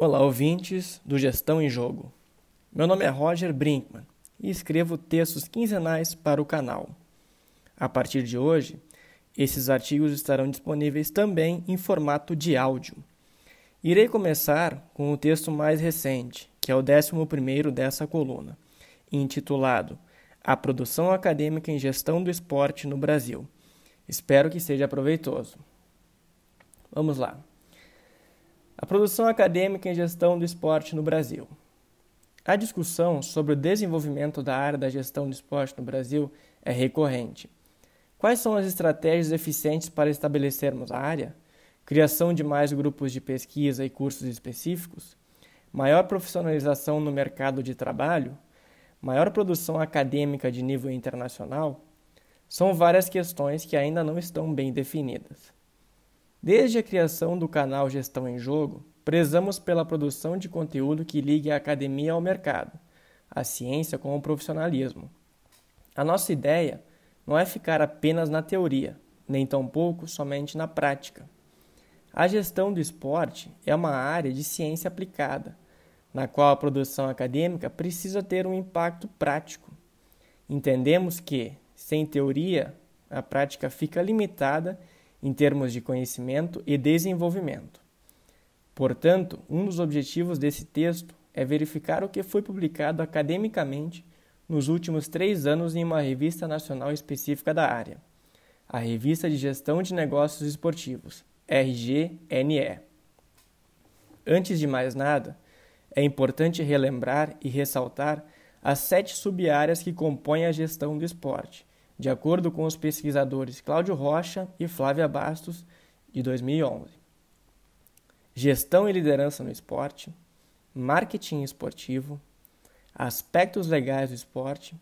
Olá, ouvintes do Gestão em Jogo. Meu nome é Roger Brinkman e escrevo textos quinzenais para o canal. A partir de hoje, esses artigos estarão disponíveis também em formato de áudio. Irei começar com o texto mais recente, que é o 11 dessa coluna, intitulado A Produção Acadêmica em Gestão do Esporte no Brasil. Espero que seja proveitoso. Vamos lá. A produção acadêmica em gestão do esporte no Brasil. A discussão sobre o desenvolvimento da área da gestão do esporte no Brasil é recorrente. Quais são as estratégias eficientes para estabelecermos a área? Criação de mais grupos de pesquisa e cursos específicos? Maior profissionalização no mercado de trabalho? Maior produção acadêmica de nível internacional? São várias questões que ainda não estão bem definidas. Desde a criação do canal Gestão em Jogo, prezamos pela produção de conteúdo que ligue a academia ao mercado, a ciência com o profissionalismo. A nossa ideia não é ficar apenas na teoria, nem tampouco somente na prática. A gestão do esporte é uma área de ciência aplicada, na qual a produção acadêmica precisa ter um impacto prático. Entendemos que, sem teoria, a prática fica limitada em termos de conhecimento e desenvolvimento. Portanto, um dos objetivos desse texto é verificar o que foi publicado academicamente nos últimos três anos em uma revista nacional específica da área, a Revista de Gestão de Negócios Esportivos, RGNE. Antes de mais nada, é importante relembrar e ressaltar as sete sub-áreas que compõem a gestão do esporte, de acordo com os pesquisadores Cláudio Rocha e Flávia Bastos, de 2011. Gestão e liderança no esporte, marketing esportivo, aspectos legais do esporte,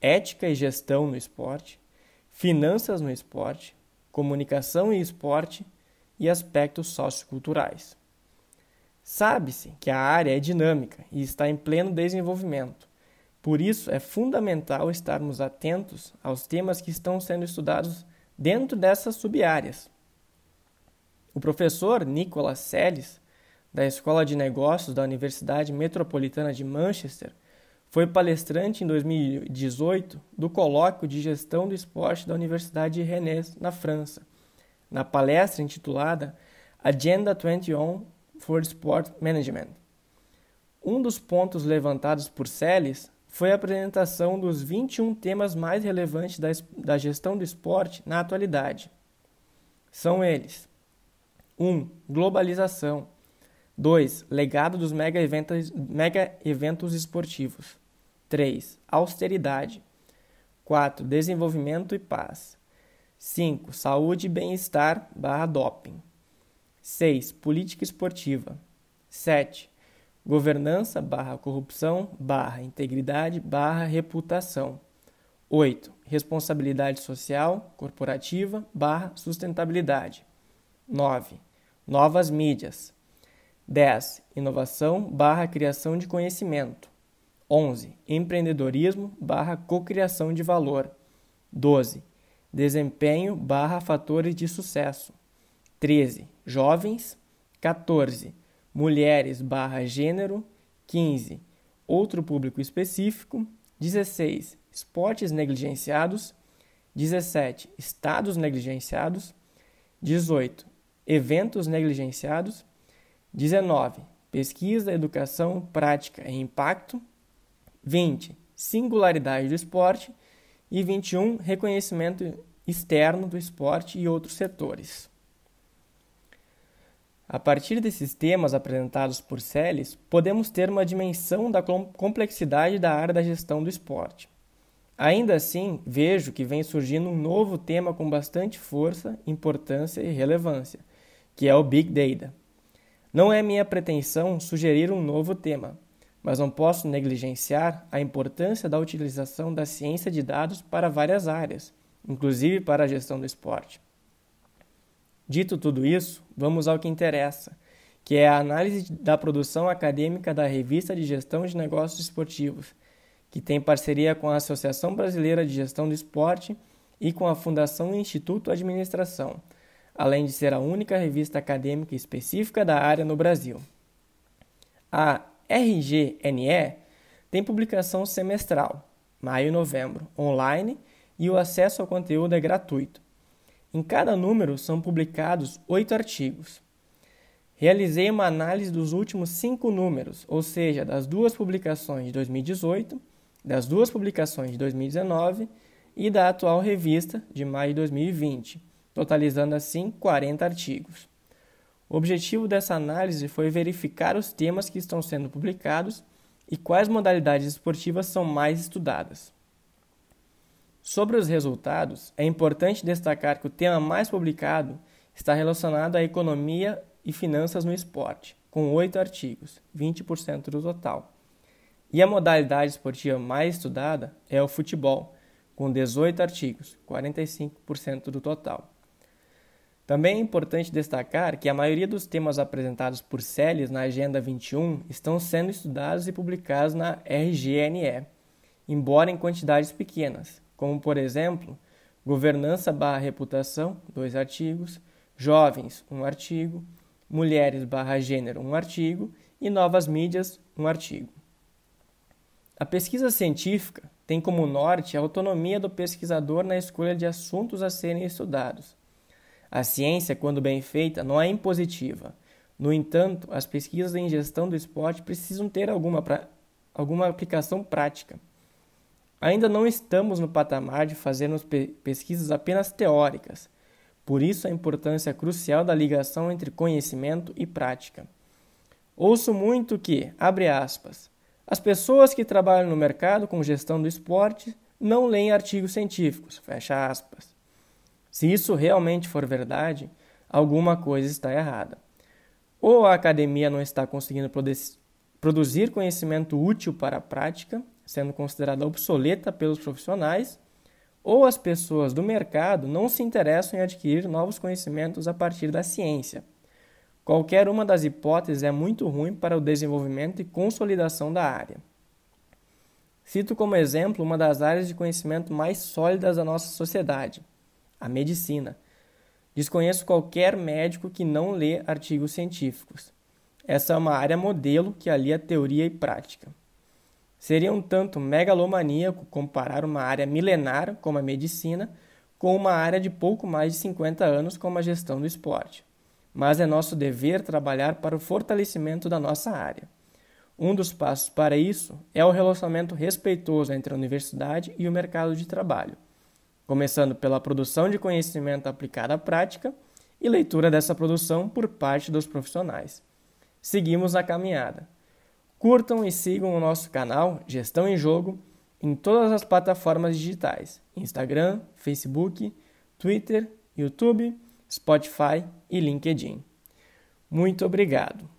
ética e gestão no esporte, finanças no esporte, comunicação e esporte e aspectos socioculturais. Sabe-se que a área é dinâmica e está em pleno desenvolvimento por isso, é fundamental estarmos atentos aos temas que estão sendo estudados dentro dessas subáreas. O professor Nicolas Seles, da Escola de Negócios da Universidade Metropolitana de Manchester, foi palestrante em 2018 do Colóquio de Gestão do Esporte da Universidade de Rennes, na França, na palestra intitulada Agenda 21 for Sport Management. Um dos pontos levantados por Seles foi a apresentação dos 21 temas mais relevantes da, da gestão do esporte na atualidade. São eles: 1. Um, globalização. 2. Legado dos mega eventos, mega eventos esportivos. 3. Austeridade. 4. Desenvolvimento e paz. 5. Saúde e bem-estar barra doping. 6. Política esportiva. 7 governança barra corrupção barra integridade barra reputação. 8. Responsabilidade social corporativa barra sustentabilidade. 9. Novas mídias. 10. Inovação barra criação de conhecimento. 11. Empreendedorismo barra cocriação de valor. 12. Desempenho barra fatores de sucesso. 13. Jovens. 14 mulheres barra gênero, 15, outro público específico, 16, esportes negligenciados, 17, estados negligenciados, 18, eventos negligenciados, 19, pesquisa, educação, prática e impacto, 20, singularidade do esporte e 21, reconhecimento externo do esporte e outros setores. A partir desses temas apresentados por Celes, podemos ter uma dimensão da complexidade da área da gestão do esporte. Ainda assim, vejo que vem surgindo um novo tema com bastante força, importância e relevância, que é o Big Data. Não é minha pretensão sugerir um novo tema, mas não posso negligenciar a importância da utilização da ciência de dados para várias áreas, inclusive para a gestão do esporte. Dito tudo isso, vamos ao que interessa, que é a análise da produção acadêmica da Revista de Gestão de Negócios Esportivos, que tem parceria com a Associação Brasileira de Gestão do Esporte e com a Fundação Instituto Administração, além de ser a única revista acadêmica específica da área no Brasil. A RGNE tem publicação semestral, maio e novembro, online e o acesso ao conteúdo é gratuito. Em cada número são publicados oito artigos. Realizei uma análise dos últimos cinco números, ou seja, das duas publicações de 2018, das duas publicações de 2019 e da atual revista de maio de 2020, totalizando assim 40 artigos. O objetivo dessa análise foi verificar os temas que estão sendo publicados e quais modalidades esportivas são mais estudadas. Sobre os resultados, é importante destacar que o tema mais publicado está relacionado à economia e finanças no esporte, com oito artigos, 20% do total. E a modalidade esportiva mais estudada é o futebol, com 18 artigos, 45% do total. Também é importante destacar que a maioria dos temas apresentados por Celes na Agenda 21 estão sendo estudados e publicados na RGNE, embora em quantidades pequenas, como por exemplo, governança barra reputação, dois artigos, jovens, um artigo, mulheres barra gênero, um artigo, e novas mídias, um artigo. A pesquisa científica tem como norte a autonomia do pesquisador na escolha de assuntos a serem estudados a ciência, quando bem feita, não é impositiva. No entanto, as pesquisas em gestão do esporte precisam ter alguma, pra... alguma aplicação prática. Ainda não estamos no patamar de fazermos pe pesquisas apenas teóricas, por isso a importância crucial da ligação entre conhecimento e prática. Ouço muito que, abre aspas, as pessoas que trabalham no mercado com gestão do esporte não leem artigos científicos, fecha aspas. Se isso realmente for verdade, alguma coisa está errada. Ou a academia não está conseguindo produzir conhecimento útil para a prática, sendo considerada obsoleta pelos profissionais, ou as pessoas do mercado não se interessam em adquirir novos conhecimentos a partir da ciência. Qualquer uma das hipóteses é muito ruim para o desenvolvimento e consolidação da área. Cito como exemplo uma das áreas de conhecimento mais sólidas da nossa sociedade, a medicina. Desconheço qualquer médico que não lê artigos científicos. Essa é uma área modelo que alia teoria e prática. Seria um tanto megalomaníaco comparar uma área milenar, como a medicina, com uma área de pouco mais de 50 anos, como a gestão do esporte. Mas é nosso dever trabalhar para o fortalecimento da nossa área. Um dos passos para isso é o relacionamento respeitoso entre a universidade e o mercado de trabalho começando pela produção de conhecimento aplicado à prática e leitura dessa produção por parte dos profissionais. Seguimos a caminhada. Curtam e sigam o nosso canal Gestão em Jogo em todas as plataformas digitais: Instagram, Facebook, Twitter, YouTube, Spotify e LinkedIn. Muito obrigado!